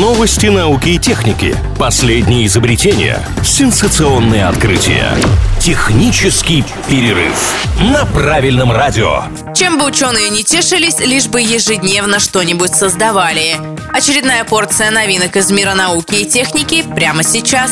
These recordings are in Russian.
Новости науки и техники. Последние изобретения. Сенсационные открытия. Технический перерыв на правильном радио. Чем бы ученые не тешились, лишь бы ежедневно что-нибудь создавали. Очередная порция новинок из мира науки и техники прямо сейчас.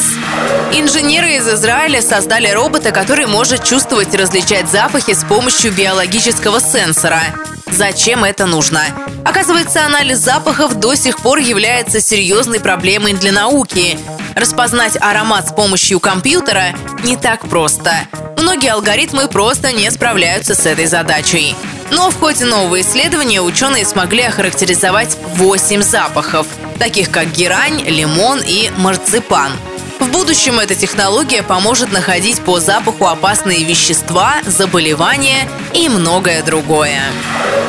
Инженеры из Израиля создали робота, который может чувствовать и различать запахи с помощью биологического сенсора. Зачем это нужно? Оказывается, анализ запахов до сих пор является серьезной проблемой для науки. Распознать аромат с помощью компьютера не так просто. Многие алгоритмы просто не справляются с этой задачей. Но в ходе нового исследования ученые смогли охарактеризовать 8 запахов, таких как герань, лимон и марципан – в будущем эта технология поможет находить по запаху опасные вещества, заболевания и многое другое.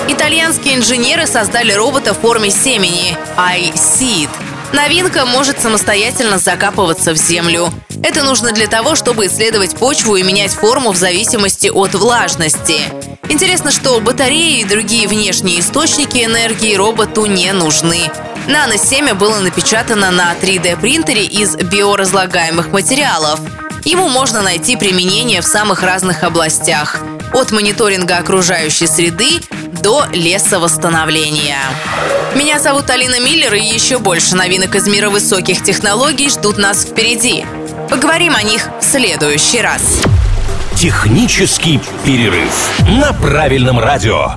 Итальянские инженеры создали робота в форме семени iSeed. Новинка может самостоятельно закапываться в землю. Это нужно для того, чтобы исследовать почву и менять форму в зависимости от влажности. Интересно, что батареи и другие внешние источники энергии роботу не нужны. Нано-семя было напечатано на 3D-принтере из биоразлагаемых материалов. Ему можно найти применение в самых разных областях. От мониторинга окружающей среды до лесовосстановления. Меня зовут Алина Миллер, и еще больше новинок из мира высоких технологий ждут нас впереди. Поговорим о них в следующий раз. Технический перерыв на правильном радио.